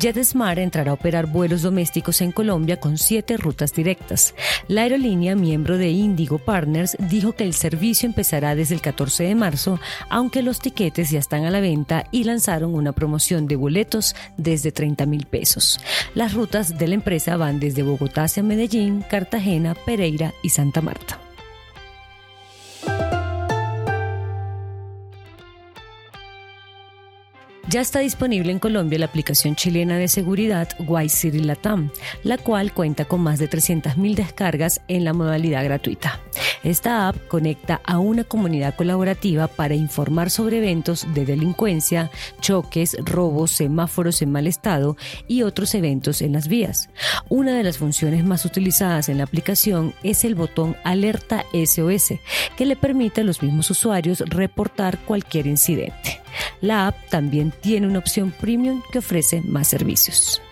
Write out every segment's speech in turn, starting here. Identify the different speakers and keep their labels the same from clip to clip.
Speaker 1: JetSmart entrará a operar vuelos domésticos en Colombia con siete rutas directas. La aerolínea, miembro de Indigo Partners, dijo que el servicio empezará desde el 14 de marzo, aunque los tiquetes ya están a la venta y lanzaron una promoción de boletos desde 30 mil pesos. Las rutas de la empresa van desde Bogotá hacia Medellín, Cartagena, Pereira y Santa Marta. Ya está disponible en Colombia la aplicación chilena de seguridad City Latam, la cual cuenta con más de 300.000 descargas en la modalidad gratuita. Esta app conecta a una comunidad colaborativa para informar sobre eventos de delincuencia, choques, robos, semáforos en mal estado y otros eventos en las vías. Una de las funciones más utilizadas en la aplicación es el botón Alerta SOS, que le permite a los mismos usuarios reportar cualquier incidente. La app también tiene una opción premium que ofrece más servicios.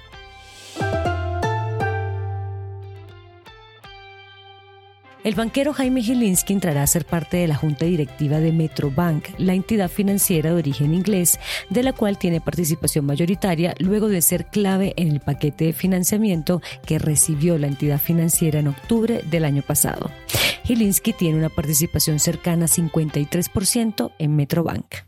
Speaker 1: El banquero Jaime Gilinski entrará a ser parte de la junta directiva de Metrobank, la entidad financiera de origen inglés, de la cual tiene participación mayoritaria luego de ser clave en el paquete de financiamiento que recibió la entidad financiera en octubre del año pasado. Gilinski tiene una participación cercana a 53% en Metrobank.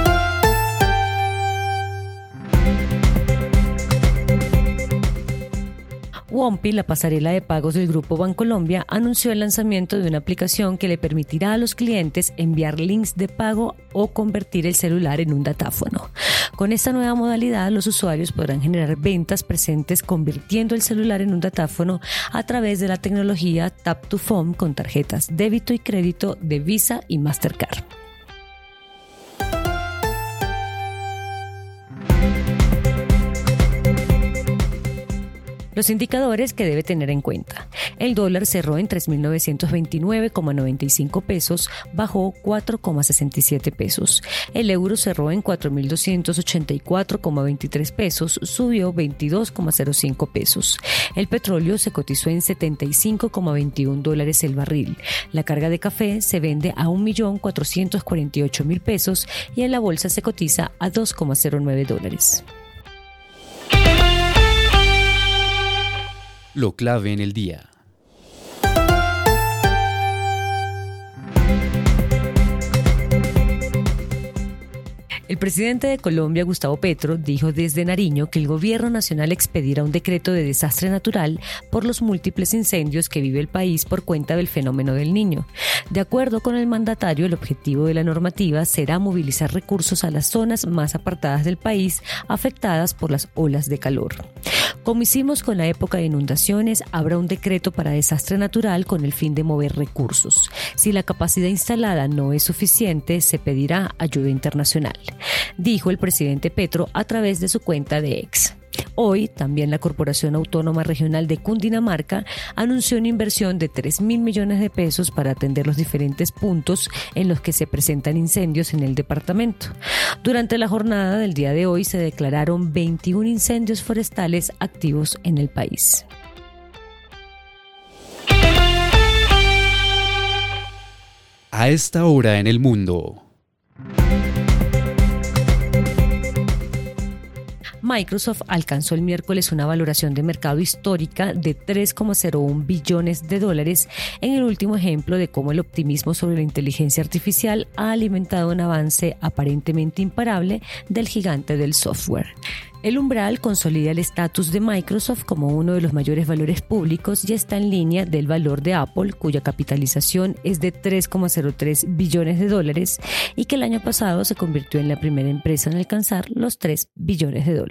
Speaker 1: Wompi, la pasarela de pagos del Grupo Bancolombia, anunció el lanzamiento de una aplicación que le permitirá a los clientes enviar links de pago o convertir el celular en un datáfono. Con esta nueva modalidad, los usuarios podrán generar ventas presentes convirtiendo el celular en un datáfono a través de la tecnología Tap to Phone con tarjetas débito y crédito de Visa y Mastercard. Los indicadores que debe tener en cuenta. El dólar cerró en 3.929,95 pesos, bajó 4,67 pesos. El euro cerró en 4.284,23 pesos, subió 22,05 pesos. El petróleo se cotizó en 75,21 dólares el barril. La carga de café se vende a 1.448.000 pesos y en la bolsa se cotiza a 2,09 dólares.
Speaker 2: Lo clave en el día.
Speaker 1: El presidente de Colombia, Gustavo Petro, dijo desde Nariño que el gobierno nacional expedirá un decreto de desastre natural por los múltiples incendios que vive el país por cuenta del fenómeno del niño. De acuerdo con el mandatario, el objetivo de la normativa será movilizar recursos a las zonas más apartadas del país afectadas por las olas de calor. Como hicimos con la época de inundaciones, habrá un decreto para desastre natural con el fin de mover recursos. Si la capacidad instalada no es suficiente, se pedirá ayuda internacional, dijo el presidente Petro a través de su cuenta de ex. Hoy también la Corporación Autónoma Regional de Cundinamarca anunció una inversión de 3 mil millones de pesos para atender los diferentes puntos en los que se presentan incendios en el departamento. Durante la jornada del día de hoy se declararon 21 incendios forestales activos en el país.
Speaker 2: A esta hora en el mundo.
Speaker 1: Microsoft alcanzó el miércoles una valoración de mercado histórica de 3,01 billones de dólares en el último ejemplo de cómo el optimismo sobre la inteligencia artificial ha alimentado un avance aparentemente imparable del gigante del software. El umbral consolida el estatus de Microsoft como uno de los mayores valores públicos y está en línea del valor de Apple, cuya capitalización es de 3,03 billones de dólares y que el año pasado se convirtió en la primera empresa en alcanzar los 3 billones de dólares.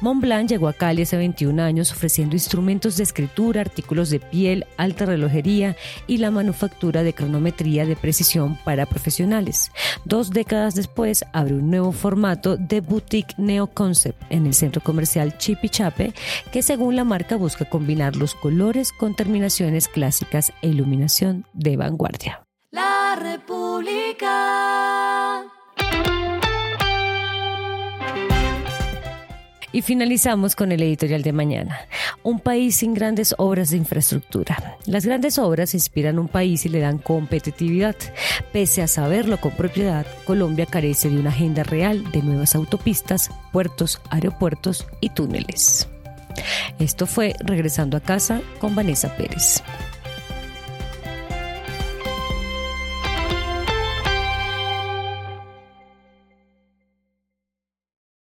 Speaker 1: Montblanc llegó a Cali hace 21 años ofreciendo instrumentos de escritura, artículos de piel, alta relojería y la manufactura de cronometría de precisión para profesionales. Dos décadas después abre un nuevo formato de boutique Neo Concept en el centro comercial Chipichape que según la marca busca combinar los colores con terminaciones clásicas e iluminación de vanguardia.
Speaker 3: La República.
Speaker 1: Y finalizamos con el editorial de mañana. Un país sin grandes obras de infraestructura. Las grandes obras inspiran un país y le dan competitividad. Pese a saberlo con propiedad, Colombia carece de una agenda real de nuevas autopistas, puertos, aeropuertos y túneles. Esto fue Regresando a casa con Vanessa Pérez.